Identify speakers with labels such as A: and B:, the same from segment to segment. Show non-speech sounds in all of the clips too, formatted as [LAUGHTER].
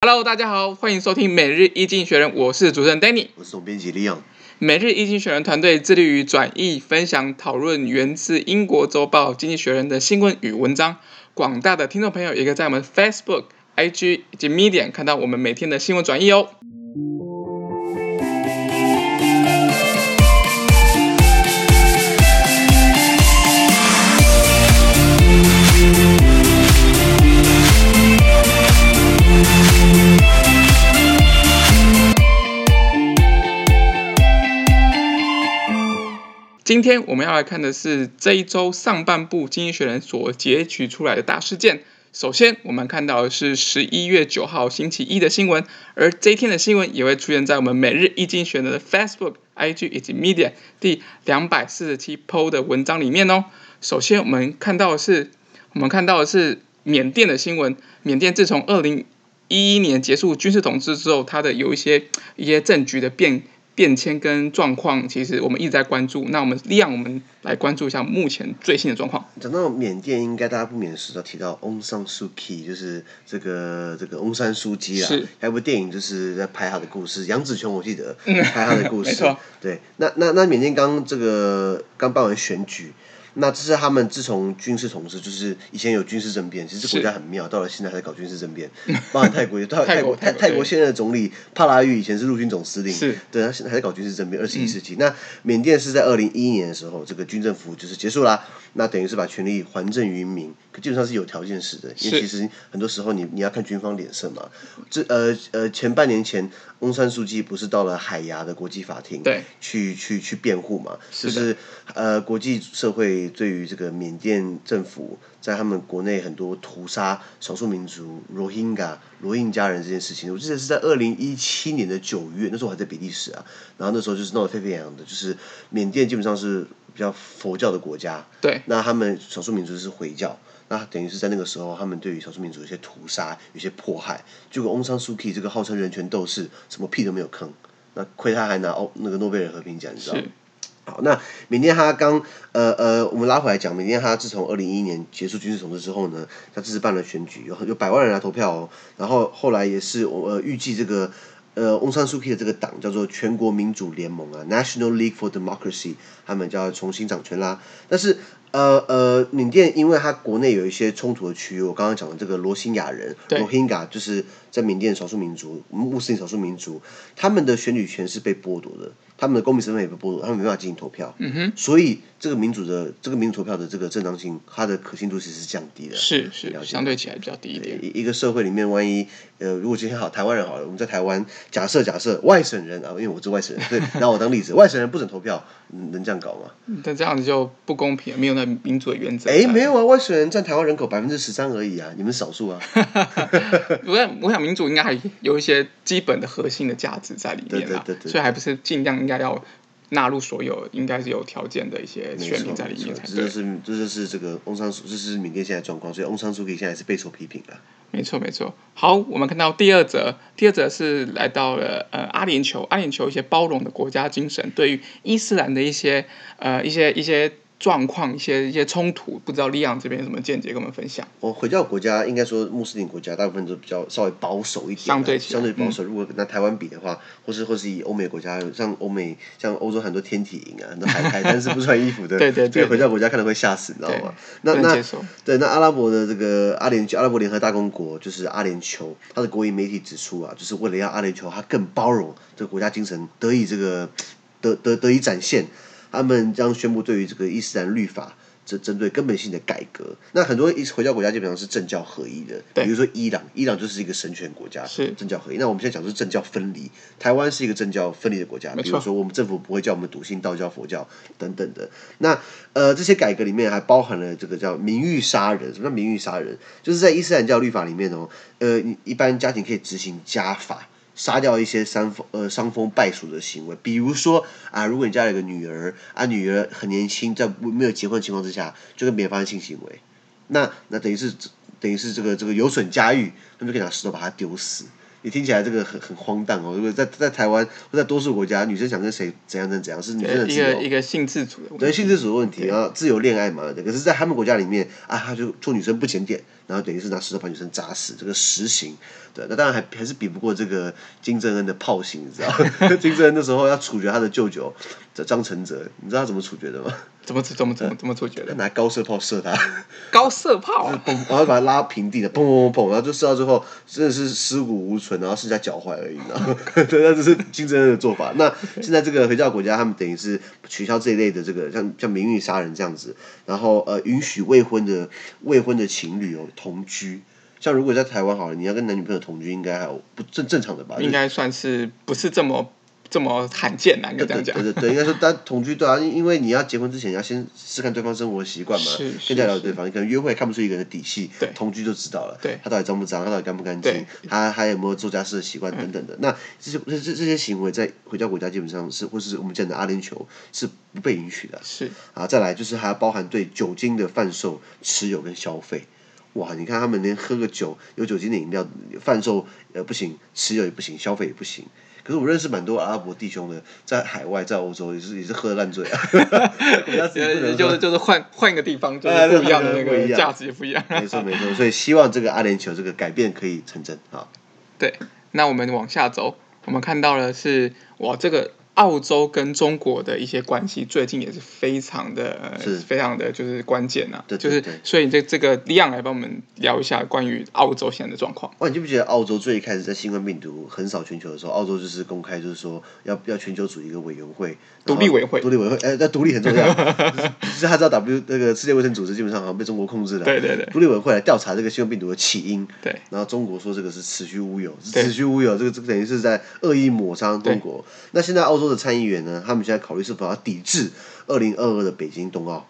A: Hello，大家好，欢迎收听每日一经济学人，我是主持人 Danny，
B: 我是总编辑 Leon。
A: 每日一经济学人团队致力于转译、分享、讨论源自英国周报《经济学人》的新闻与文章。广大的听众朋友也可以在我们 Facebook、IG 以及 Medium 看到我们每天的新闻转译哦。今天我们要来看的是这一周上半部《经济学人》所截取出来的大事件。首先，我们看到的是十一月九号星期一的新闻，而这一天的新闻也会出现在我们每日一经济学人的 Facebook、IG 以及 Media 第两百四十七 PO 的文章里面哦。首先，我们看到的是，我们看到的是缅甸的新闻。缅甸自从二零一一年结束军事统治之后，它的有一些一些政局的变。变迁跟状况，其实我们一直在关注。那我们让我们来关注一下目前最新的状况。
B: 讲到缅甸，应该大家不免是要提到翁山苏姬，就是这个这个翁山苏姬啊。是。还有部电影就是在拍他的故事，杨紫琼我记得拍他的故 [LAUGHS] 事。没错。对，那那那缅甸刚这个刚办完选举。那这是他们自从军事统治，就是以前有军事政变，其实这国家很妙，到了现在还在搞军事政变。[LAUGHS] 包含泰国，泰泰国泰泰国现在的总理帕拉育以前是陆军总司令，是对，他现在还在搞军事政变。二十一世纪，嗯、那缅甸是在二零一一年的时候，这个军政府就是结束啦，那等于是把权力还政于民，可基本上是有条件式的，因为其实很多时候你你要看军方脸色嘛。这呃呃前半年前，翁山书记不是到了海牙的国际法庭，对，去去去辩护嘛，是就是呃国际社会。对于这个缅甸政府在他们国内很多屠杀少数民族罗兴加罗印加人这件事情，我记得是在二零一七年的九月，那时候我还在比利时啊，然后那时候就是闹得沸沸扬扬的，就是缅甸基本上是比较佛教的国家，对，那他们少数民族是回教，那等于是在那个时候，他们对于少数民族有些屠杀，有些迫害，结果翁桑苏姬这个号称人权斗士，什么屁都没有吭，那亏他还拿欧那个诺贝尔和平奖，你知道吗？好，那缅甸他刚呃呃，我们拉回来讲，缅甸他自从二零一一年结束军事统治之后呢，他这次办了选举，有有百万人来投票哦。然后后来也是我呃预计这个呃翁山苏姬的这个党叫做全国民主联盟啊，National League for Democracy，他们就要重新掌权啦。但是呃呃，缅甸因为它国内有一些冲突的区域，我刚刚讲的这个罗兴亚人，罗兴亚就是在缅甸少数民族，穆斯林少数民族，他们的选举权是被剥夺的。他们的公民身份也被剥夺，他们没办法进行投票，嗯哼，所以这个民主的这个民主投票的这个正当性，它的可信度其实是降低的，是是，
A: 相对起来比较低一点。
B: 一一个社会里面，万一呃，如果今天好台湾人好了，我们在台湾假设假设外省人啊，因为我是外省人，对，[LAUGHS] 拿我当例子，外省人不准投票，能这样搞吗？
A: 但这样子就不公平，没有那民主的原则。
B: 哎，没有啊，外省人占台湾人口百分之十三而已啊，你们少数啊。[LAUGHS]
A: 我想，我想民主应该还有一些基本的核心的价值在里面啊，对对对，所以还不是尽量应该要。纳入所有应该是有条件的一些选民在里面才对。这就是这就是这个翁山苏，这是缅甸现在状况，所以翁山苏姬现在是备受批评的。没错没错。好，我们看到第二则，第二则是来到了呃阿联酋，阿联酋一些包容的国家精神，对于伊斯兰的一些呃一些一些。状况一些一些冲突，不知道利昂这边有什么见解跟我们分享？我回教国家应该说穆斯林国家大部分都比较稍微保守一点，相对相对保守。嗯、如果跟那台湾比的话，或是或是以欧美国家，像欧美像欧洲很多天体营啊，很多海海滩是不穿衣服的，对 [LAUGHS] 对对，回教国家看了会吓死，你知道吗？那那对那阿拉伯的这个阿联阿拉伯联合大公国就是阿联酋，它的国营媒体指出啊，就是为了让阿联酋它更包容，这个国家精神得以这个得得得以展现。他们将宣布对于这个伊斯兰律法这针对根本性的改革。那很多伊斯回教国家基本上是政教合一的，比如说伊朗，伊朗就是一个神权国家，是政教合一。那我们现在讲的是政教分离，台湾是一个政教分离的国家，比如说我们政府不会叫我们笃信道教、佛教等等的。那呃，这些改革里面还包含了这个叫名誉杀人。什么叫名誉杀人？就是在伊斯兰教律法里面哦，呃，一般家庭可以执行家法。杀掉一些伤风呃伤风败俗的行为，比如说啊，如果你家有个女儿啊，女儿很年轻，在没有结婚的情况之下就跟别人发生性行为，那那等于是等于是这个这个有损家誉，他们就可以拿石头把她丢死。你听起来这个很很荒诞哦，如果在在台湾或在多数国家，女生想跟谁怎样怎样怎样，是女生的自由，一个一个性自主的问题，对性自主的问题啊，自由恋爱嘛。可是，在他们国家里面啊，他就做女生不检点，
B: 然后等于是拿石头把女生砸死，这个实刑。对，那当然还还是比不过这个金正恩的炮刑，你知道？[LAUGHS] 金正恩那时候要处决他的舅舅张承泽，你知道他怎么处决的吗？[LAUGHS]
A: 怎么怎么怎么怎么处决的？
B: 拿高射炮射他。[LAUGHS]
A: 高射炮、啊，
B: 然后把他拉平地的，砰砰砰砰，然后就射到最后真的是尸骨无存，然后剩下脚踝而已，你知道吗？对，那这是金正恩的做法。那现在这个回教国家，他们等于是取消这一类的这个像像名誉杀人这样子，然后呃允许未婚的未婚的情侣哦同居。像如果在台湾好了，你要跟男女朋友同居，应该还有不正正常的吧？
A: 应该算是不是这么这么罕见啊？应该这样讲。
B: 对对对，应该说单同居对啊，因为你要结婚之前，你要先试看对方生活习惯嘛，更加了解对方。你可能约会看不出一个人的底
A: 细，
B: 同居就知道了。
A: 对，
B: 他到底脏不脏？他到底干不干净？他还有没有做家事的习惯等等的？嗯、那这些这这这些行为在回教国家基本上是，或是我们讲的阿联酋是不被允许的。
A: 是
B: 啊，再来就是还要包含对酒精的贩售、持有跟消费。哇！你看他们连喝个酒，有酒精的饮料贩售呃不行，持有也不行，消费也不行。可是我认识蛮多阿拉伯弟兄的，在海外在欧洲也是也是喝的烂醉啊。[LAUGHS]
A: 就是就是换换一个地方，就是不一样的那个价值也不一样。
B: 没错没错，所以希望这个阿联酋这个改变可以成真啊。
A: 对，那我们往下走，我们看到了是哇这个。澳洲跟中国的一些关系最近也是非常的，是。非常的就是关键呐、啊，
B: 对对对
A: 就是所以这这个李昂来帮我们聊一下关于澳洲现在的状况。
B: 哇，你记不记得澳洲最一开始在新冠病毒横扫全球的时候，澳洲就是公开就是说要要全球组一个委员会，
A: 独立委员会，
B: 独立委员会，哎，那独立很重要，[LAUGHS] 就是他知道 W 那个世界卫生组织基本上好像被中国控制了，
A: 对对对，
B: 独立委员会来调查这个新冠病毒的起因，
A: 对，
B: 然后中国说这个是子虚乌有，子虚乌有，这个这个等于是在恶意抹杀中国。那现在澳洲的参议员呢？他们现在考虑是否要抵制二零二二的北京冬奥，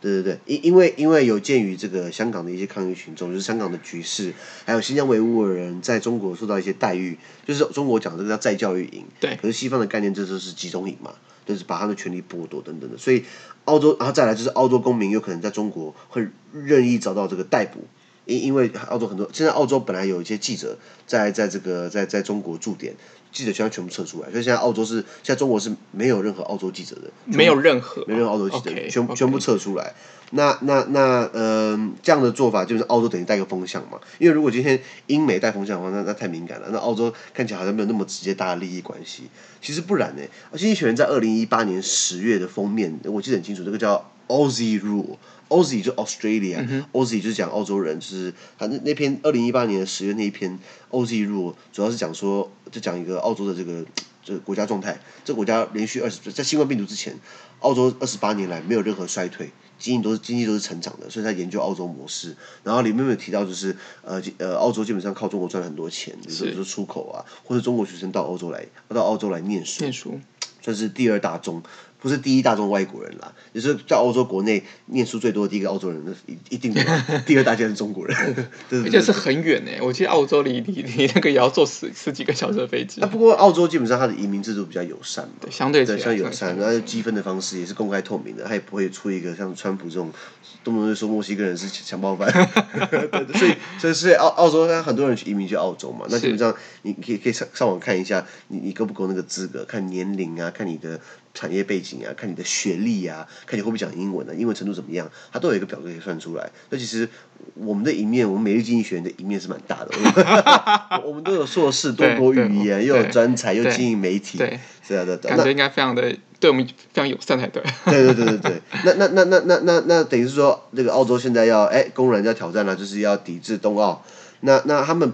B: 对对对，因因为因为有鉴于这个香港的一些抗议群众，就是香港的局势，还有新疆维吾尔人在中国受到一些待遇，就是中国讲这个叫再教育营，
A: 对，
B: 可是西方的概念这就是集中营嘛，就是把他的权利剥夺等等的，所以澳洲，然后再来就是澳洲公民有可能在中国会任意遭到这个逮捕，因因为澳洲很多现在澳洲本来有一些记者在在这个在在中国驻点。记者全全部撤出来，所以现在澳洲是，现在中国是没有任何澳洲记者的，
A: 没有任何，
B: 没有任何澳洲记者，okay, 全.全部撤出来。那那那嗯、呃，这样的做法就是澳洲等于带个风向嘛，因为如果今天英美带风向的话，那那太敏感了。那澳洲看起来好像没有那么直接大的利益关系，其实不然呢。而经济学人在二零一八年十月的封面，我记得很清楚，这个叫 Aussie Rule。Aussie 就 Australia，Aussie、嗯、就是讲澳洲人，就是他那那篇二零一八年的十月那一篇 Aussie Rule，主要是讲说，就讲一个澳洲的这个这个国家状态，这个国家连续二十在新冠病毒之前，澳洲二十八年来没有任何衰退，经济都是经济都是成长的，所以他研究澳洲模式，然后里面有提到就是呃呃澳洲基本上靠中国赚了很多钱，比如说出口啊，或者中国学生到欧洲来到澳洲来念书，
A: 念书。
B: 算是第二大宗。不是第一大众外国人啦，也是在欧洲国内念书最多的第一个澳洲人，那一一定的。[LAUGHS] 第二大件是中国人，[LAUGHS]
A: 而且是很远呢。我记得澳洲离离离那个也要坐十十几个小时的飞机。
B: 那不过澳洲基本上它的移民制度比较友善嘛，
A: 相对
B: 比较友善，然后积分的方式也是公开透明的，它也不会出一个像川普这种动不动就说墨西哥人是强暴犯。[LAUGHS] 所以所以所以澳澳洲很多人去移民去澳洲嘛，那基本上你可以可以上上网看一下，你你够不够那个资格，看年龄啊，看你的。产业背景啊，看你的学历啊，看你会不会讲英文啊，英文程度怎么样，它都有一个表格可以算出来。那其实我们的一面，我们每日经济学院的一面是蛮大的。我们 [LAUGHS] 都有硕士，多国语言，又有专才，又经营媒体，对，是啊，对，
A: 感觉应该非常的对我们非常友善才对。
B: 对对对对对，那那那那那那那等于是说，这个澳洲现在要哎公然要挑战了，就是要抵制冬奥。那那他们。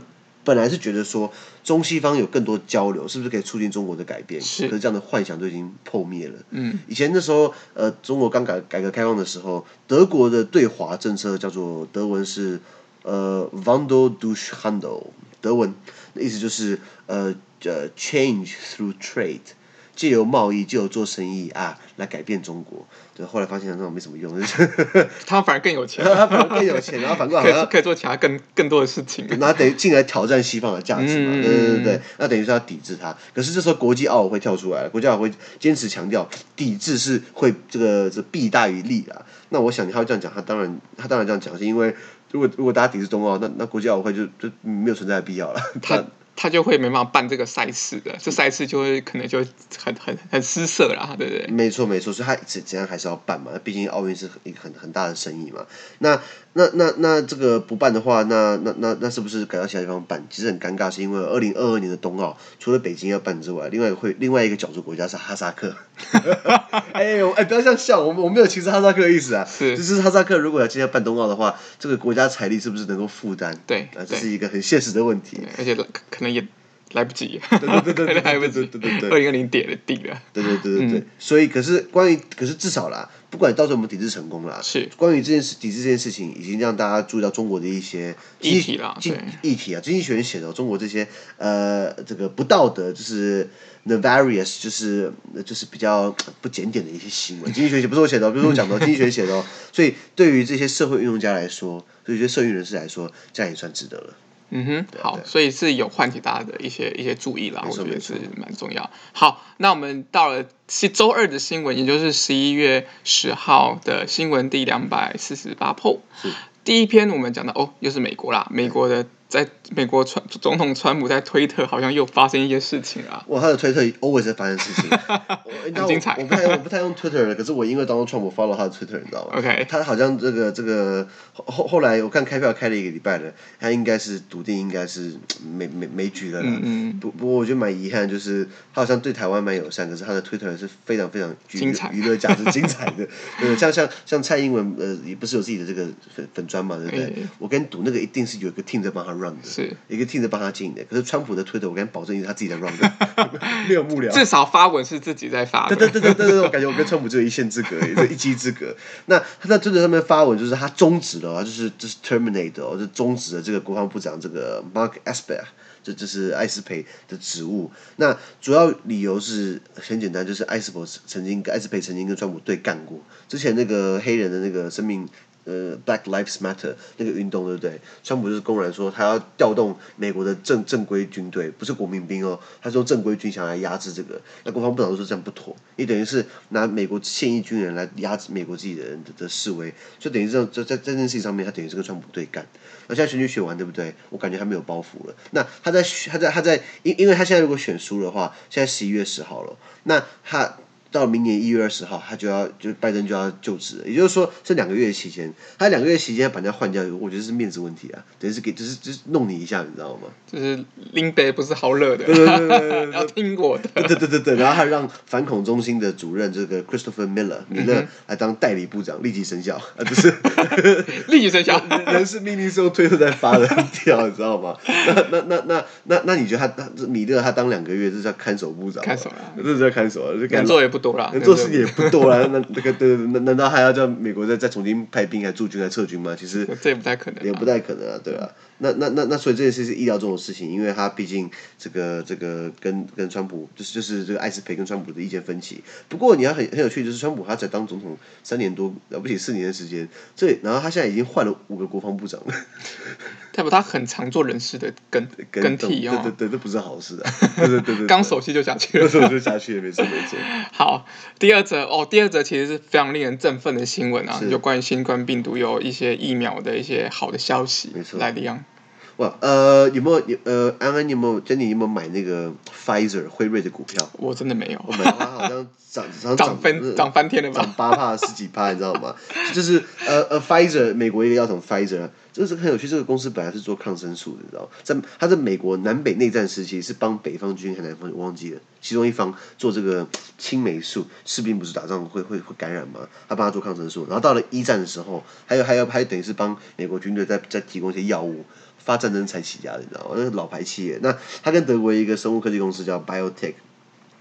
B: 本来是觉得说中西方有更多交流，是不是可以促进中国的改变？
A: 是，
B: 可是这样的幻想都已经破灭了。
A: 嗯，
B: 以前那时候，呃，中国刚改改革开放的时候，德国的对华政策叫做德文是呃 Wandel durch Handel，德文的意思就是呃呃 change through trade。借由贸易，借由做生意啊，来改变中国。对，后来发现那种没什么用，[LAUGHS]
A: 他反而更有钱，[LAUGHS]
B: 他反而更有钱，然后反过来
A: 可以做其他更更多的事情。[LAUGHS]
B: 那等于进来挑战西方的价值嘛？嗯、对对对对，那等于是要抵制它。可是这时候国际奥委会跳出来了，国际奥委会坚持强调抵制是会这个这弊大于利啊。那我想他会这样讲，他当然他当然这样讲，是因为如果如果大家抵制冬奥，那那国际奥委会就就没有存在的必要了。
A: 他。他就会没办法办这个赛事的，这赛事就会可能就很很很失色啦，对不对？
B: 没错没错，所以他怎怎样还是要办嘛，毕竟奥运是一个很很大的生意嘛。那那那那这个不办的话，那那那那是不是改到其他地方办？其实很尴尬，是因为二零二二年的冬奥，除了北京要办之外，另外会另外一个角逐国家是哈萨克。[LAUGHS] 哎呦哎，不要这样笑，我们我没有歧视哈萨克的意思啊，是就是哈萨克如果要今天办冬奥的话，这个国家财力是不是能够负担？
A: 对，
B: 这是一个很现实的问题，
A: 而且可能也。来不及，
B: 对对对对对
A: 来不及，对对对，二零二零点了定了，
B: 对对对对对，所以可是关于可是至少啦，不管到时候我们抵制成功了，
A: 是
B: 关于这件事抵制这件事情，已经让大家注意到中国的一些
A: 议题了，
B: 经议题啊，经济学人写的中国这些呃这个不道德就是 nefarious 就是就是比较不检点的一些行为，经济学不是我写的，不是我讲的，经济学写的，所以对于这些社会运动家来说，对于这些社运人士来说，这样也算值得了。
A: 嗯哼，好，所以是有唤起大家的一些一些注意啦，我觉得是蛮重要。好，那我们到了是周二的新闻，也就是十一月十号的新闻第两百四十八。是，第一篇我们讲到哦，又是美国啦，美国的。在美国川总统川普在推特好像又发生一些事情啊！
B: 哇，他的推特 always 在发生事情，[LAUGHS]
A: 很精彩。
B: 我不太我不太用 Twitter 了，可是我因为当初川普 follow 他的 Twitter，你知道吗
A: ？OK，
B: 他好像这个这个后后来我看开票开了一个礼拜了，他应该是笃定应该是没没没局了。嗯嗯。不不过我觉得蛮遗憾，就是他好像对台湾蛮友善，可是他的 Twitter 是非常非常
A: 精彩，
B: 娱乐价值精彩的。[LAUGHS] 对，像像像蔡英文呃，也不是有自己的这个粉粉砖嘛，对不对？我跟你赌那个一定是有一个 team 在帮他 run 的。
A: 是。
B: 一个 team 在帮他经营的，可是川普的推特，我敢保证，是他自己在 run 的，[LAUGHS] 没有幕僚。
A: 至少发文是自己在发。
B: 对对对对对对，我感觉我跟川普只有一线之隔，就 [LAUGHS] 一击之隔。那他在推特上面发文，就是他终止了，就是就是 terminate 哦，就终止了这个国防部长这个 Mark Esper，就就是艾斯培的职务。那主要理由是很简单，就是艾斯培曾经跟艾斯培曾经跟川普对干过，之前那个黑人的那个生命。呃，Black Lives Matter 那个运动对不对？川普就是公然说他要调动美国的正正规军队，不是国民兵哦，他说正规军想来压制这个。那国防部长说这样不妥，你等于是拿美国现役军人来压制美国自己的人的，的示威，就等于这在在这件事情上面，他等于是跟川普对干。那现在选举选完对不对？我感觉他没有包袱了。那他在他在他在因因为他现在如果选输的话，现在十一月十号了，那他。到明年一月二十号，他就要就拜登就要就职了，也就是说这两个月期间，他两个月期间把人家换掉，我觉得是面子问题啊，等于是给就是就是弄你一下，你知道吗？
A: 就是林北不是好惹的，对对对对，要听我的。
B: 对对对对对，然后他让反恐中心的主任这个 Christopher Miller 米勒来当代理部长，立即生效啊，不是
A: 立即生效，
B: 人事命令是用推特在发的，掉，你知道吗？那那那那那那你觉得他他米勒他当两个月这是叫看守部长？
A: 看守啊，
B: 这是在看守啊，
A: 能做也不多了，
B: 能做事情也不多了，那那个对，难难道还要叫美国再再重新派兵还驻军还撤军吗？其实
A: 这也不太可能，
B: 也不太可能啊，对吧？那那那那所以这件事是意料中的事情，因为他毕竟这个这个跟跟川普就是就是这个艾斯培跟川普的意见分歧。不过你要很很有趣，就是川普他才当总统三年多，了不起四年的时间，这然后他现在已经换了五个国防部长了。[LAUGHS]
A: 代表他很常做人事的更更替哦，
B: 对对对，这不是好事啊！对对对对，
A: 刚熟悉就下去了，
B: 熟悉就下去了，没错没错。[LAUGHS]
A: 好，第二则哦，第二则其实是非常令人振奋的新闻啊，就关于新冠病毒有一些疫苗的一些好的消息，
B: 没错，
A: 来的样。
B: 哇，呃，有没有呃，安安，你有没有珍妮，你有没有买那个 Pfizer 辉瑞的股票？
A: 我真的没有，
B: 我买它好像涨涨
A: 涨翻涨翻天了吧？
B: 涨八帕十几帕，你知道吗？就是呃呃，Pfizer 美国一个药厂 Pfizer，这个是很有趣。这个公司本来是做抗生素的，你知道？在它在美国南北内战时期是帮北方军和南方，我忘记了。其中一方做这个青霉素，士兵不是打仗会会会感染吗？他帮他做抗生素，然后到了一战的时候，还有还有还有等于是帮美国军队在在提供一些药物。发战争才起家的，你知道吗？那是老牌企业，那他跟德国一个生物科技公司叫 BioTech，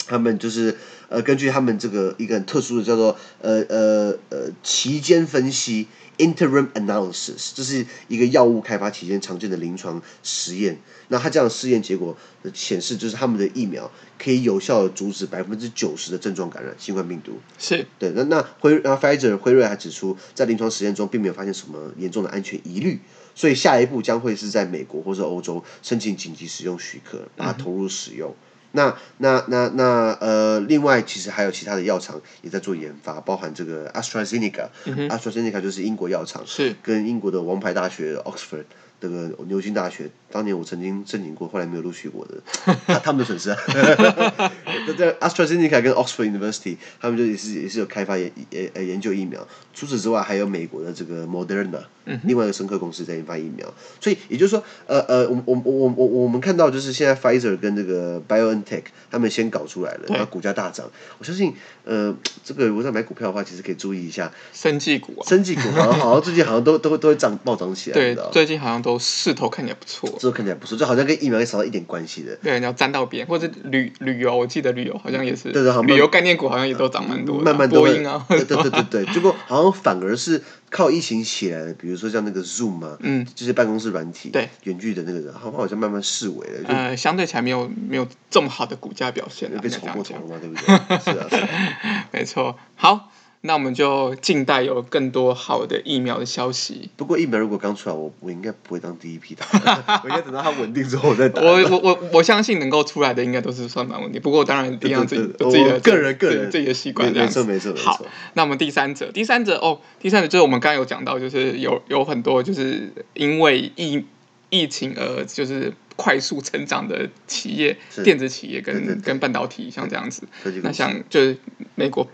B: 他们就是呃根据他们这个一个很特殊的叫做呃呃呃期间分析 （interim analysis），这是一个药物开发期间常见的临床实验。那他这样的试验结果显示，就是他们的疫苗可以有效的阻止百分之九十的症状感染新冠病毒。
A: 是
B: 对。那那辉然后 Pfizer 辉瑞还指出，在临床实验中并没有发现什么严重的安全疑虑。所以下一步将会是在美国或者欧洲申请紧急使用许可，把它投入使用。嗯、那那那那呃，另外其实还有其他的药厂也在做研发，包含这个 AstraZeneca，AstraZeneca、嗯、AstraZeneca 就是英国药厂，
A: 是跟
B: 英国的王牌大学 Oxford 这个牛津大学，当年我曾经申请过，后来没有录取我的，[LAUGHS] 他他们的损失啊。[LAUGHS] 在 AstraZeneca 跟 Oxford University，他们就也是也是有开发研呃研究疫苗。除此之外，还有美国的这个 Moderna，另外一个生科公司在研发疫苗。所以也就是说，呃呃，我我我我我们看到就是现在 Pfizer 跟这个 BioNTech 他们先搞出来了，然后股价大涨。我相信，呃，这个如果在买股票的话，其实可以注意一下，
A: 生技股啊，
B: 生技股好像 [LAUGHS] 好像最近好像都都都会涨暴涨起来。
A: 对，最近好像都势头看起来不错。
B: 势头看起来不错，就好像跟疫苗也少了一点关系的。
A: 对，你要沾到边，或者旅旅游，我记得旅游好像也是，对对，旅游概念股好像也都涨蛮多的，
B: 慢慢
A: 波音啊，
B: 对对对对，结果好像反而是。靠疫情起来的，比如说像那个 Zoom 啊，嗯，就是办公室软体，
A: 对，
B: 远距的那个人，好像好像慢慢式微了。
A: 呃，相对起来没有没有这么好的股价表现，
B: 被炒过头了嘛，对不对？是啊，是啊，[LAUGHS]
A: 没错。好。那我们就静待有更多好的疫苗的消息。
B: 不过疫苗如果刚出来，我我应该不会当第一批打，[LAUGHS] 我应该等到它稳定之后再打。
A: 我我我我相信能够出来的应该都是算蛮稳定。不过当然一样自己自己的
B: 个人个人
A: 自己的习惯这样子。
B: 没错没错没错。
A: 好，那我们第三者，第三者哦，第三者就是我们刚刚有讲到，就是有有很多就是因为疫疫情而就是快速成长的企业，电子企业跟跟半导体像这样子。那像就是美国。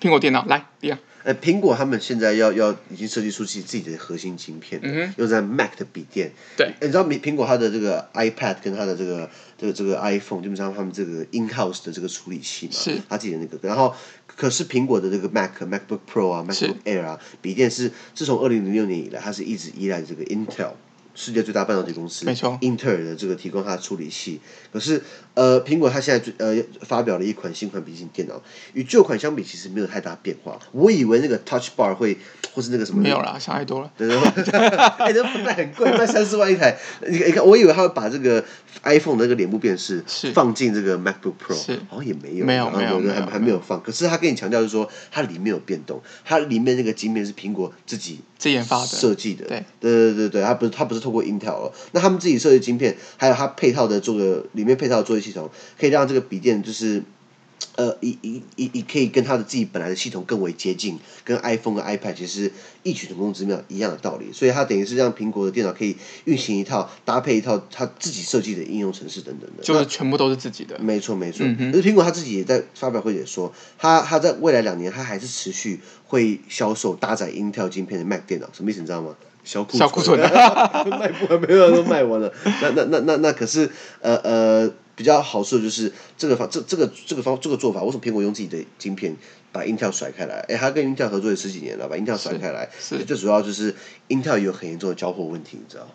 A: 苹果电脑来，一样。
B: 呃，苹果他们现在要要已经设计出自己自己的核心晶片，嗯，用在 Mac 的笔电。
A: 对，
B: 你知道苹苹果它的这个 iPad 跟它的这个这个这个 iPhone，基本上他们这个 in-house 的这个处理器嘛，
A: 是，
B: 它自己的那个。然后，可是苹果的这个 Mac、MacBook Pro 啊、MacBook Air 啊，笔电是自从二零零六年以来，它是一直依赖这个 Intel。世界最大半导体公司，
A: 没错，
B: 英特尔的这个提供它的处理器。可是，呃，苹果它现在最呃发表了一款新款笔记本电脑，与旧款相比，其实没有太大变化。我以为那个 Touch Bar 会，或是那个什么，
A: 没有啦，想太多了。
B: 对对对，[LAUGHS] 哎，这卖很贵，卖三四万一台。你你看，我以为他会把这个 iPhone 的那个脸部辨识放进这个 MacBook Pro，好像也没有，
A: 没有没有，
B: 还还没有放。可是他跟你强调是说，它里面有变动，它里面那个晶片是苹果自己。
A: 自研发的
B: 设计的，
A: 对
B: 对对对对，它不是它不是透过 Intel 哦，那他们自己设计晶片，还有它配套的这个里面配套的作业系统，可以让这个笔电就是。呃，以以以以可以跟它的自己本来的系统更为接近，跟 iPhone 和 iPad 其实异曲同工之妙，一样的道理。所以它等于是让苹果的电脑可以运行一套搭配一套它自己设计的应用程式等等的，
A: 就是全部都是自己的。
B: 没错没错，可是苹果它自己也在发表会也说，它它在未来两年它还是持续会销售搭载 Intel 晶片的 Mac 电脑，什么意思你知道吗？小库存，存 [LAUGHS] 卖不完，没有都卖完了。那那那那那可是呃呃。比较好处的就是这个方这这个这个方这个做法，为什么苹果用自己的晶片把 Intel 甩开来？哎，他跟 Intel 合作也十几年了，把 Intel 甩开来，最主要就是 Intel 有很严重的交货问题，你知道？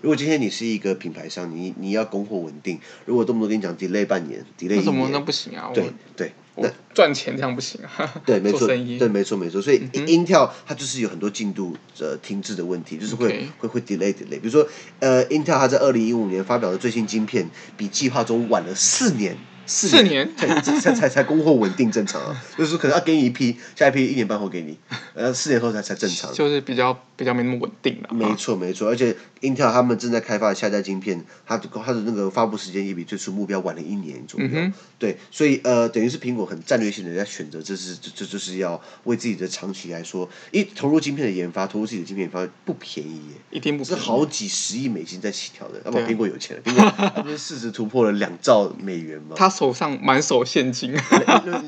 B: 如果今天你是一个品牌商，你你要供货稳定，如果动不动跟你讲 delay 半年，delay 一年，
A: 那那不行啊？
B: 对对。
A: 那赚钱这样不行啊！[LAUGHS]
B: 对，没错，对，没错，没错。所以 Intel 它就是有很多进度呃停滞的问题，就是会会会 delay delay。比如说呃，Intel 它在二零一五年发表的最新晶片，比计划中晚了四年。
A: 四年
B: 才才才才供货稳定正常啊，[LAUGHS] 就是可能要给你一批，下一批一年半后给你，呃，四年后才才正常。
A: 就是比较比较没那么稳定了。
B: 没错没错，而且 Intel 他们正在开发的下一代晶片，它它的那个发布时间也比最初目标晚了一年左右。嗯、对，所以呃，等于是苹果很战略性的在选择，这是这这就是要为自己的长期来说，一投入晶片的研发，投入自己的晶片研发不便宜耶，
A: 一定不
B: 是好几十亿美金在起跳的。那么苹果有钱了，苹果 [LAUGHS] 它不是市值突破了两兆美元吗？
A: 手上满手现金，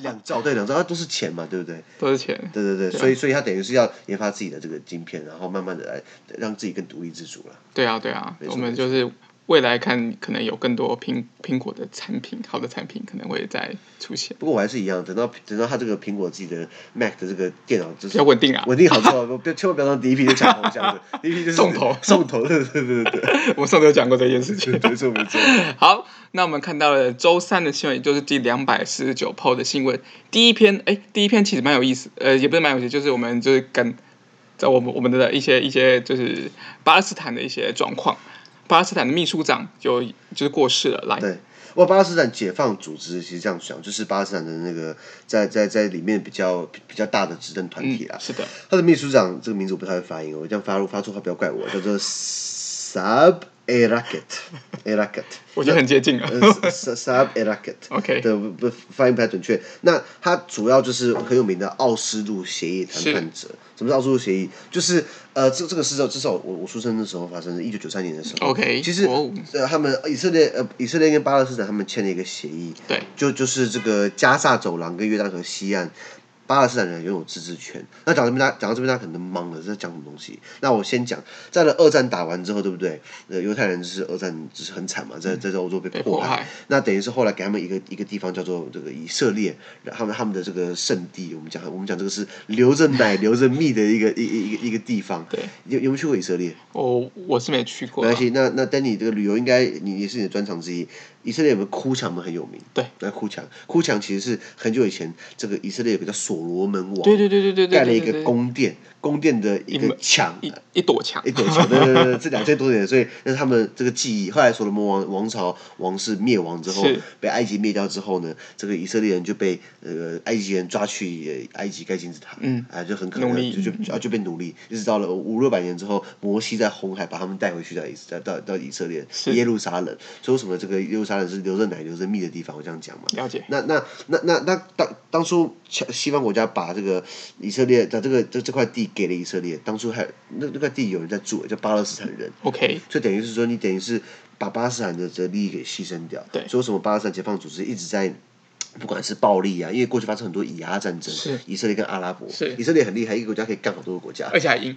B: 两兆对两兆，那都是钱嘛，对不对？
A: 都是
B: 钱。对对对，所以所以他等于是要研发自己的这个晶片，然后慢慢的来让自己更独立自主了。
A: 对啊对啊，我们就是。未来看可能有更多苹苹果的产品，好的产品可能会再出现。
B: 不过我还是一样，等到等到它这个苹果自己的 Mac 的这个电脑就是
A: 要稳定啊，
B: 稳定好之后，不千万不要当第一批就抢红箱的，[LAUGHS] 第一批就是
A: 送头
B: 送头，[LAUGHS] 对对对对对。
A: 我上次有讲过这件事情，
B: 没错没错。
A: 好，那我们看到了周三的新闻，也就是第两百四十九 PO 的新闻。第一篇，哎，第一篇其实蛮有意思，呃，也不是蛮有意思，就是我们就是跟在我们我们的一些一些就是巴勒斯坦的一些状况。巴勒斯坦的秘书长就就是过世了，来。
B: 对，我巴勒斯坦解放组织其实这样想，就是巴勒斯坦的那个在在在里面比较比较大的执政团体啦、
A: 嗯。是的。
B: 他的秘书长这个名字我不太会发音，我这样发发错话不要怪我，叫做 Saab Eraket，Eraket，[LAUGHS]
A: 我觉得很接近啊。
B: Saab Eraket，OK，
A: 的，
B: 不发音不太准确。那它主要就是很有名的奥斯陆协议谈判者。什么是奥斯陆协议？就是呃，这这个是至少我我出生的时候发生的，一九九三年的时候。
A: OK，
B: 其实呃，他们以色列呃，以色列跟巴勒斯坦他们签了一个协议，
A: 对，
B: 就就是这个加萨走廊跟约旦河西岸。巴勒斯坦人拥有自治权。那讲这边，他讲到这边，他可能懵了，在讲什么东西？那我先讲，在了二战打完之后，对不对？呃，犹太人就是二战就是很惨嘛，在在欧洲被迫害。那等于是后来给他们一个一个地方叫做这个以色列，他们他们的这个圣地，我们讲我们讲这个是流着奶流 [LAUGHS] 着蜜的一个一一个一个地方。
A: 对，
B: 有有没有去过以色列？
A: 我我是没去过。
B: 没关系，那那丹尼这个旅游应该你也是你的专长之一。以色列有没有哭墙门很有名？
A: 对，
B: 那哭墙，哭墙其实是很久以前这个以色列有个叫所罗门王，
A: 对对对对对，
B: 盖了一个宫殿。宫殿的一个墙，
A: 一一朵墙，
B: 一朵墙，对对对，这两千多年，所以那是他们这个记忆。后来所罗门王王朝王室灭亡之后，被埃及灭掉之后呢，这个以色列人就被呃埃及人抓去埃及盖金字塔，嗯，啊就很可能就就啊就被奴隶，一直到了五六百年之后，摩西在红海把他们带回去到以到到到以色列耶路撒冷。所以为什么这个耶路撒冷是流着奶流着蜜的地方？我这样讲嘛。
A: 了解。
B: 那那那那那当当初西方国家把这个以色列的这个这这块地。给了以色列，当初还那那块地有人在住，叫巴勒斯坦人。
A: OK，
B: 就等于是说，你等于是把巴勒斯坦的这利益给牺牲掉。
A: 对。
B: 所以什么巴勒斯坦解放组织一直在，不管是暴力啊，因为过去发生很多以阿战争，
A: 是
B: 以色列跟阿拉伯，
A: 是
B: 以色列很厉害，一个国家可以干好多个国家，
A: 而且还 [LAUGHS] 赢，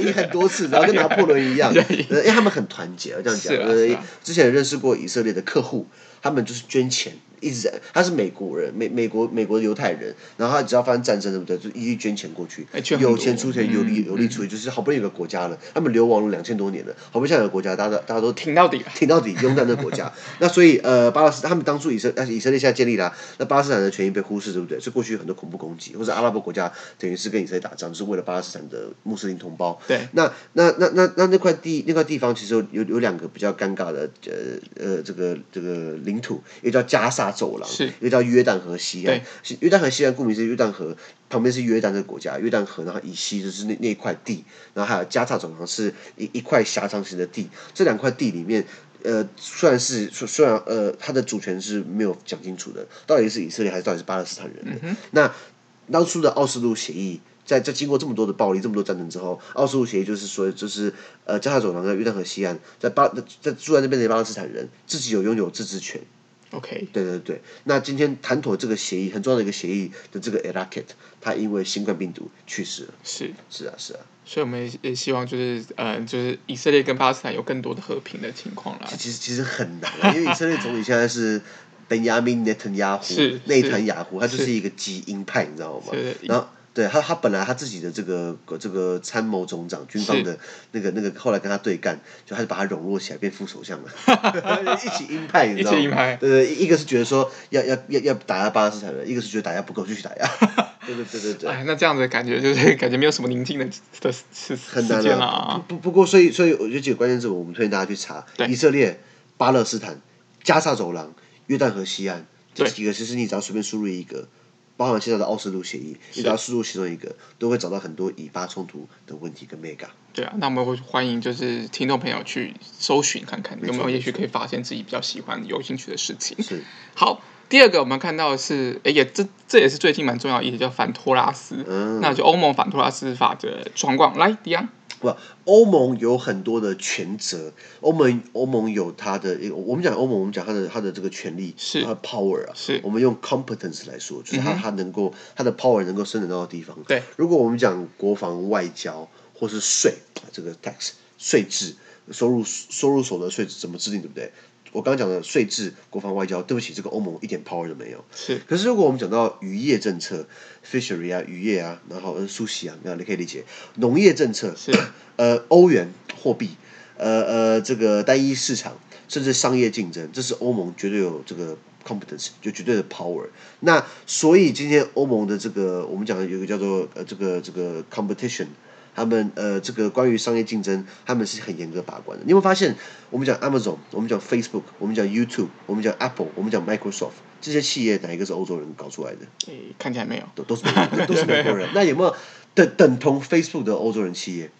B: 赢很多次，然后跟拿破仑一样，[LAUGHS] 因为他们很团结，这样讲。之前认识过以色列的客户，他们就是捐钱。一直在，他是美国人，美美国美国犹太人，然后他只要发生战争，对不对？就一律捐钱过去，有钱出钱，有力有力出力，就是好不容易有个国家了，他们流亡了两千多年了，好不容易有个国家，大家大家都
A: 挺 [LAUGHS] 到底，
B: 挺到底，拥戴那个国家。[LAUGHS] 那所以呃，巴勒斯坦他们当初以色以色列现在建立了，那巴勒斯坦的权益被忽视，对不对？是过去很多恐怖攻击，或者阿拉伯国家等于是跟以色列打仗，就是为了巴勒斯坦的穆斯林同胞。
A: 对。
B: 那那那那那那块地那块地方其实有有两个比较尴尬的呃呃这个这个领土，一个叫加萨走廊，
A: 是。
B: 叫约旦河西岸，约旦河西岸顾名思义，约旦河旁边是约旦这个国家，约旦河然后以西就是那那一块地，然后还有加萨走廊是一一块狭长型的地，这两块地里面，呃，虽然是虽然呃，它的主权是没有讲清楚的，到底是以色列还是到底是巴勒斯坦人的？嗯、那当初的奥斯陆协议，在在经过这么多的暴力、这么多战争之后，奥斯陆协议就是说，就是呃，加沙走廊跟约旦河西岸，在巴在住在那边的巴勒斯坦人自己有拥有自治权。
A: OK，
B: 对对对，那今天谈妥这个协议很重要的一个协议的这个 Eraket，他因为新冠病毒去世了。
A: 是
B: 是啊是啊，
A: 所以我们也希望就是呃就是以色列跟巴勒斯坦有更多的和平的情况啦。
B: 其实其实很难，[LAUGHS] 因为以色列总理现在是 [LAUGHS] 本雅明内塔尼亚胡，内塔尼亚胡，他就是一个极鹰派，你知道吗？然后。对他，他本来他自己的这个这个参谋总长军方的那个那个，后来跟他对干，就他就把他笼络起来变副首相了，[LAUGHS] 一起鹰派，你知道吗？一起鹰派。对对，一个是觉得说要要要要打压巴勒斯坦人，一个是觉得打压不够，继续打压。[LAUGHS] 对对对对对。哎，
A: 那这样子感觉就是感觉没有什么宁静的的时
B: 很难了啊。不不过，所以所以我觉得几个关键字，我们推荐大家去查：以色列、巴勒斯坦、加沙走廊、约旦河西岸这几个，其实你只要随便输入一个。包含现在的奥斯陆协议，你只要输入其中一个，都会找到很多以巴冲突的问题跟 mega。
A: 对啊，那我们会欢迎就是听众朋友去搜寻看看，有没有也许可以发现自己比较喜欢、有兴趣的事情。
B: 是。
A: 好，第二个我们看到的是，哎，也这这也是最近蛮重要的议题，叫反托拉斯。嗯。那就欧盟反托拉斯法的状况，来，迪安。
B: 不，欧盟有很多的权责。欧盟，欧盟有它的我们讲欧盟，我们讲它的它的这个权力，
A: 是
B: 它的 power 啊。
A: 是。
B: 我们用 competence 来说，就是它它能够它的 power 能够伸展到的地方。
A: 对。
B: 如果我们讲国防、外交或是税，这个 tax 税制、收入收入所得税怎么制定，对不对？我刚刚讲的税制、国防、外交，对不起，这个欧盟一点 power 都没有。
A: 是。
B: 可是如果我们讲到渔业政策，fishery 啊，渔业啊，然后苏西啊，那你可以理解，农业政策
A: 是。
B: 呃，欧元货币，呃呃，这个单一市场，甚至商业竞争，这是欧盟绝对有这个 competence，就绝对的 power。那所以今天欧盟的这个，我们讲的有一个叫做呃这个这个 competition。他们呃，这个关于商业竞争，他们是很严格把关的。你有没有发现，我们讲 Amazon，我们讲 Facebook，我们讲 YouTube，我们讲 Apple，我们讲 Microsoft，这些企业哪一个是欧洲人搞出来的？
A: 诶，看起来没有，
B: 都都是美都是美国人。[LAUGHS] 那有没有等等同 Facebook 的欧洲人企业？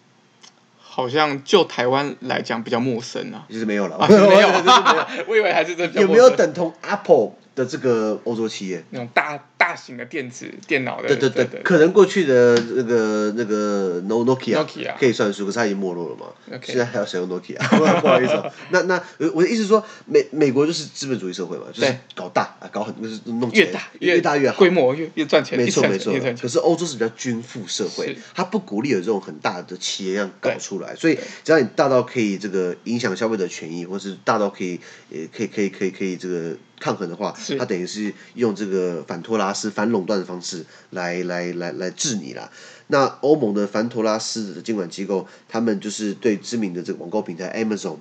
A: 好像就台湾来讲比较陌生啊。
B: 其实没有了，
A: 啊、没有，[LAUGHS] 没有，[LAUGHS] 我以为还是这
B: 有没有等同 Apple？的这个欧洲企业，
A: 那种大大型的电子电脑的，
B: 对对对，可能过去的那个那个 No Nokia 可以算数，可是它已经没落了嘛。现在还要使用 Nokia，[LAUGHS] 不好意思。[LAUGHS] 那那我的意思是说，美美国就是资本主义社会嘛，就是搞大啊，搞很就是弄
A: 越大越大越好，规模越越赚钱。
B: 没错没错。可是欧洲是比较均富社会，它不鼓励有这种很大的企业这样搞出来，所以只要你大到可以这个影响消费者权益，或是大到可以呃可以可以可以可以这个。抗衡的话，它等于是用这个反托拉斯、反垄断的方式来来来来治你啦。那欧盟的反托拉斯的监管机构，他们就是对知名的这个网购平台 Amazon，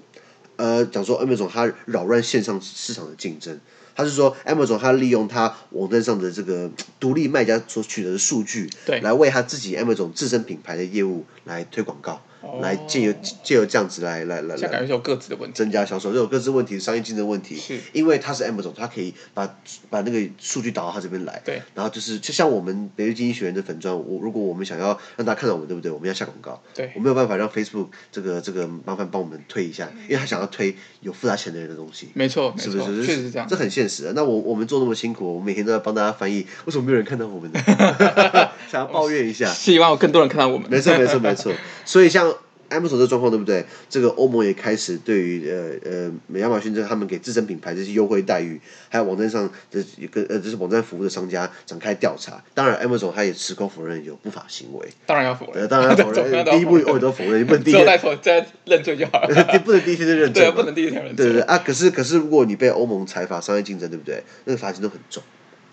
B: 呃，讲说 Amazon 它扰乱线上市场的竞争，他是说 Amazon 它利用它网站上的这个独立卖家所取得的数据，对，来为他自己 Amazon 自身品牌的业务来推广告。来借由借由这样子来来来来，
A: 感觉有各自的问题，
B: 增加销售，这有各自问题，商业竞争问题。是，因为他是 Amazon，他可以把把那个数据导到他这边来。对。然后就是，就像我们每日经济学院的粉砖，我如果我们想要让大家看到我们，对不对？我们要下广告。对。我没有办法让 Facebook 这个这个麻烦帮我们推一下，因为他想要推有付他钱的人的东西。
A: 没错，
B: 是不是？确
A: 实是这样。
B: 这很现实啊。那我我们做那么辛苦，我每天都要帮大家翻译，为什么没有人看到我们呢？[LAUGHS] 想要抱怨一下。
A: 希望有更多人看到我们。
B: 没错，没错，没错。所以像。Amazon 这状况对不对？这个欧盟也开始对于呃呃，亚马逊这他们给自身品牌这些优惠待遇，还有网站上的一个呃，这是网站服务的商家展开调查。当然，Amazon 他也矢口否认有不法行为。
A: 当然要否认。
B: 呃，当然要否认。第一步我也都否认，你不能第一天。[LAUGHS] 再否
A: 再认罪就好了。
B: 不能第一天就认罪。
A: 对，不能第一天认罪。
B: 对对对啊！可是可是，如果你被欧盟裁罚商业竞争，对不对？那个罚金都很重，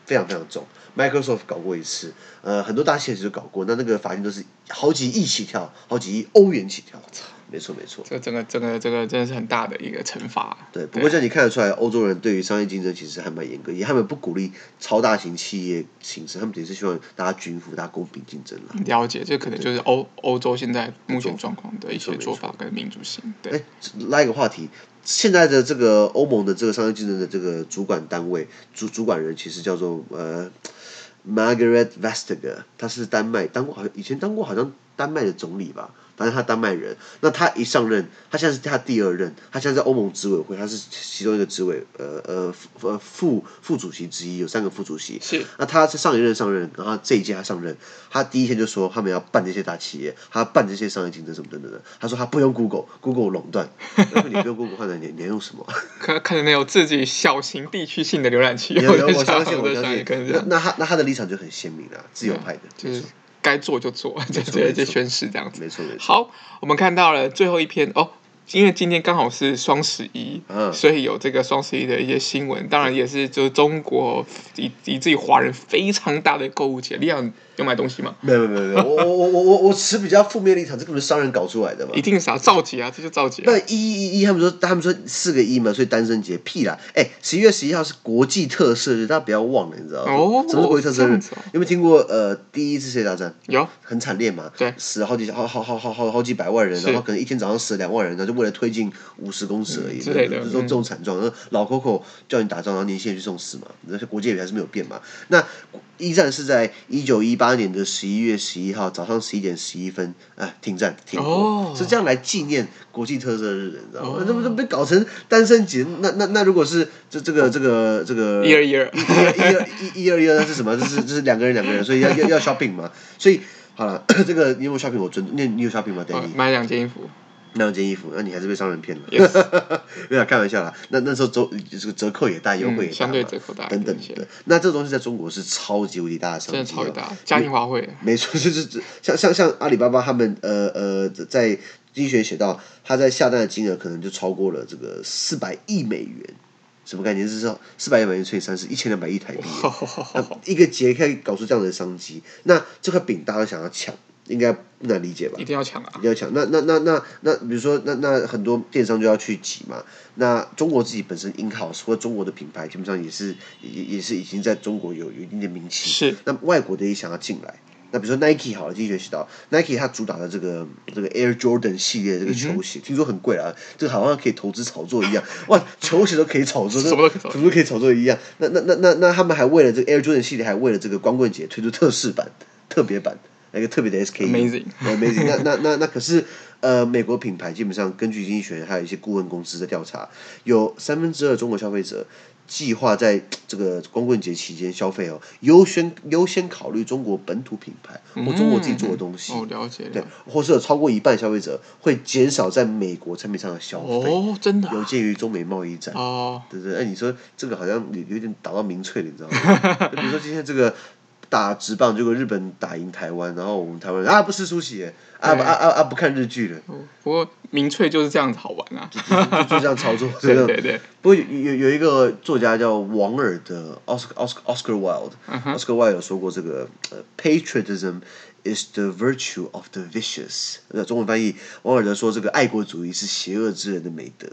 B: 非常非常重。Microsoft 搞过一次，呃，很多大企业其实搞过，那那个法金都是好几亿起跳，好几亿欧元起跳。操没错没
A: 错，这整个整个这个真的是很大的一个惩罚。
B: 对，不过像你看得出来，欧洲人对于商业竞争其实还蛮严格，也他们不鼓励超大型企业形成，他们也是希望大家均富，大家公平竞争了。
A: 了解，这可能就是欧欧洲现在目前状况的一些做法跟民主性。对，哎，
B: 拉一个话题，现在的这个欧盟的这个商业竞争的这个主管单位主主管人其实叫做呃 Margaret Vestager，他是丹麦当过好像以前当过好像丹麦的总理吧。反正他丹麦人，那他一上任，他现在是他第二任，他现在在欧盟执委会，他是其中一个执委，呃呃呃副副主席之一，有三个副主席。是。那他是上一任上任，然后这一届他上任，他第一天就说他们要办这些大企业，他要办这些商业竞争什么等等的。他说他不用 Google，Google 垄断。那你不用 Google 换了，你你用什么？
A: 可 [LAUGHS] 可能有自己小型地区性的浏览器。
B: 有有，我相信我相信。那那他那他的立场就很鲜明了，自由派的。
A: 就是。该做就做，就直接就宣誓这样子。
B: 没错没错。
A: 好，我们看到了最后一篇哦。因为今天刚好是双十一，嗯，所以有这个双十一的一些新闻，当然也是就是中国以以至于华人非常大的购物节。你想有买东西吗？
B: 没有没有没有，[LAUGHS] 我我我我我持比较负面立场，这个不是商人搞出来的吗？
A: 一定是啊，造节啊，这就造节。
B: 那一一一，他们说他们说四个一嘛，所以单身节屁啦！哎，十一月十一号是国际特色日，大家不要忘了，你知道吗？哦，什么是国际特色日？有没有听过呃第一次世界大战？
A: 有，
B: 很惨烈嘛，对，死了好几好好好好好好几百万人，然后可能一天早上死了两万人，然后就。为了推进五十公尺而已，就是说这种惨状。老 Coco 叫你打仗，然后你现在去送死嘛？那些国际也还是没有变嘛？那一战是在一九一八年的十一月十一号早上十一点十一分，哎，停战停火，哦、是这样来纪念国际特色日的，你知道吗？这不是被搞成单身节？那那那如果是这这个这个这个
A: 一二一二一
B: 二一一二一二，那是什么？这是这是两个人两个人，所以要要要 shopping 嘛？所以好了，[COUGHS] 这个你有 shopping？我尊你你有 shopping 吗？Danny
A: 买两件衣服。
B: 那两件衣服，那你还是被商人骗了。Yes. [LAUGHS] 没有开玩笑啦。那那时候折这个折扣也大，优惠也大，
A: 相对折扣大
B: 等等的。那这东西在中国是超级无敌大的商机，
A: 真的超级大，[LAUGHS] 嘉年华会。
B: 没错，就是像像像阿里巴巴他们呃呃在经济学写到，他在下单的金额可能就超过了这个四百亿美元。什么概念？就是说四百亿美元乘以三是，一千两百亿台币。[LAUGHS] 一个节可以搞出这样的商机，那这块饼大家都想要抢。应该不难理解吧？
A: 一定要抢啊！
B: 一定要抢。那那那那那，比如说，那那很多电商就要去挤嘛。那中国自己本身 in house 或中国的品牌，基本上也是也也是已经在中国有有一定的名气。是。那外国的也想要进来。那比如说 Nike 好了，继续学习到 Nike 它主打的这个这个 Air Jordan 系列这个球鞋，听说很贵啊，这个好像可以投资炒作一样。哇，球鞋都可以炒作，什么什么都可以炒作一样。那那那那那他们还为了这个 Air Jordan 系列，还为了这个光棍节推出特仕版、特别版。那个特别的
A: SKU，amazing，amazing。[LAUGHS]
B: 那那那那可是呃，美国品牌基本上根据经济学还有一些顾问公司的调查，有三分之二中国消费者。计划在这个光棍节期间消费哦，优先优先考虑中国本土品牌或中国自己做的东西。
A: 哦，了解。
B: 对，或是有超过一半消费者会减少在美国产品上的消费。
A: 哦，真的。
B: 有鉴于中美贸易战。
A: 哦。
B: 对对，哎，你说这个好像有有点打到民粹了，你知道吗？[LAUGHS] 比如说今天这个。打直棒，结果日本打赢台湾，然后我们台湾人啊不吃苏喜，啊不啊啊啊不看日剧了。
A: 不过民粹就是这样子好玩啊，
B: 就这样操作。
A: 对对对。
B: 不过有有有一个作家叫王尔的，Oscar Oscar Oscar Wilde，Oscar Wilde 有说过这个呃 patriotism。Is the virtue of the vicious？那中文翻译，王尔德说这个爱国主义是邪恶之人的美德。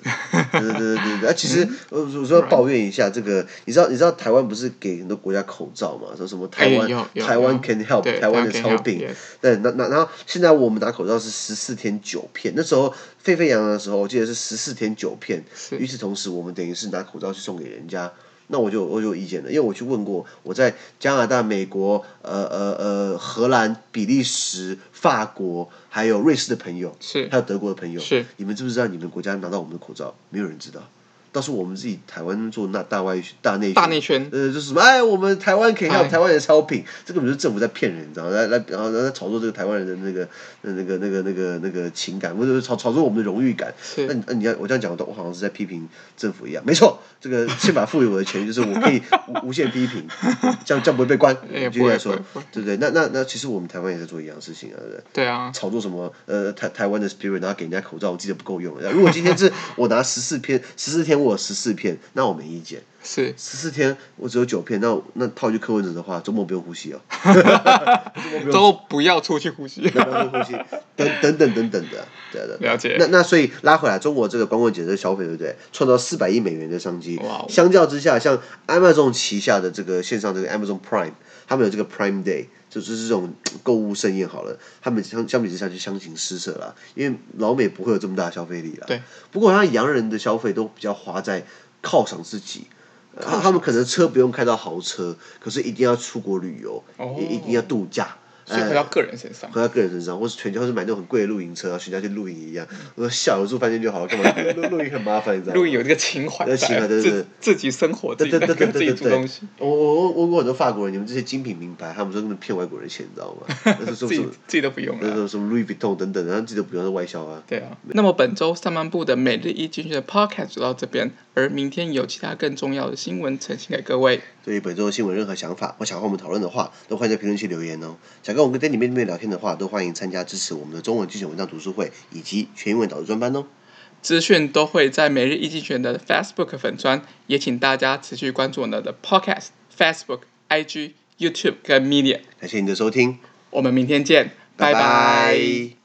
B: 对对对对对。啊，其实我我说要抱怨一下这个，你知道你知道台湾不是给很多国家口罩嘛？说什么台湾台湾 can help，台湾的超病。对，那那然后现在我们拿口罩是十四天九片，那时候沸沸扬扬的时候，我记得是十四天九片。与此同时，我们等于是拿口罩去送给人家。那我就我就有意见了，因为我去问过，我在加拿大、美国、呃呃呃荷兰、比利时、法国，还有瑞士的朋友，
A: 是，
B: 还有德国的朋友，
A: 是，
B: 你们知不知道你们国家拿到我们的口罩？没有人知道。倒是我们自己台湾做那大外大内
A: 大内圈，
B: 呃，就是什么哎，我们台湾可以还台湾的超品，这个不是政府在骗人，你知道吗？来来，然后来炒作这个台湾人的那个那那个那个那个那个情感，或者炒炒作我们的荣誉感。那那你要我这样讲，我我好像是在批评政府一样。没错，这个宪法赋予我的权利就是我可以 [LAUGHS] 无限批评，这样这样不会被关。继续来说，对不对？那那那其实我们台湾也在做一样事情啊，对不对？
A: 对啊。
B: 炒作什么？呃，台台湾的 spirit，然后给人家口罩，我记得不够用。如果今天是我拿十四片，十四天我有十四片。那我没意见。
A: 是
B: 十四天，我只有九片。那那套句柯文哲的话，周末不用呼吸哦。[LAUGHS]
A: 周末不要出去呼吸。[LAUGHS]
B: 不要呼吸。等等等等等的，对的。
A: 了解。
B: 那那所以拉回来，中国这个光棍节的消费，对不对？创造四百亿美元的商机。哇。相较之下，像 Amazon 旗下的这个线上这个 Amazon Prime，他们有这个 Prime Day，就是这种购物盛宴好了。他们相相比之下就相形失色了，因为老美不会有这么大的消费力了。
A: 对。
B: 不过，像洋人的消费都比较花在。犒赏自己，他们可能车不用开到豪车，可是一定要出国旅游，也一定要度假。
A: 所以回到个人身上，
B: 回到个人身上，或是全家，或是买那种很贵的露营车，然后全家去露营一样。我说小的住饭店就好了，干嘛露 [LAUGHS] 露营很麻烦，你知道吗？
A: 露营有这个情怀，情怀对对对，自己生活，对对对对对对。
B: 我我我问过很多法国人，你们这些精品名牌，他们说他们骗外国人钱，你知道吗？[LAUGHS]
A: 自己自己都不用了。
B: 什么 Louis Vuitton 等等，然后自己都不用是外销啊。
A: 对啊。那么本周上半部的每日一经济学的 Podcast 就到这边，而明天有其他更重要的新闻呈现给各位。
B: 对于本周的新闻任何想法或想和我们讨论的话，都欢迎在评论区留言哦。想跟我们跟里面里面聊天的话，都欢迎参加支持我们的中文精选文章读书会以及全英文导读专班哦。
A: 资讯都会在每日一精选的 Facebook 粉专，也请大家持续关注我们的 Podcast、Facebook、IG、YouTube 跟 Media。
B: 感谢您的收听，
A: 我们明天见，拜拜。拜拜。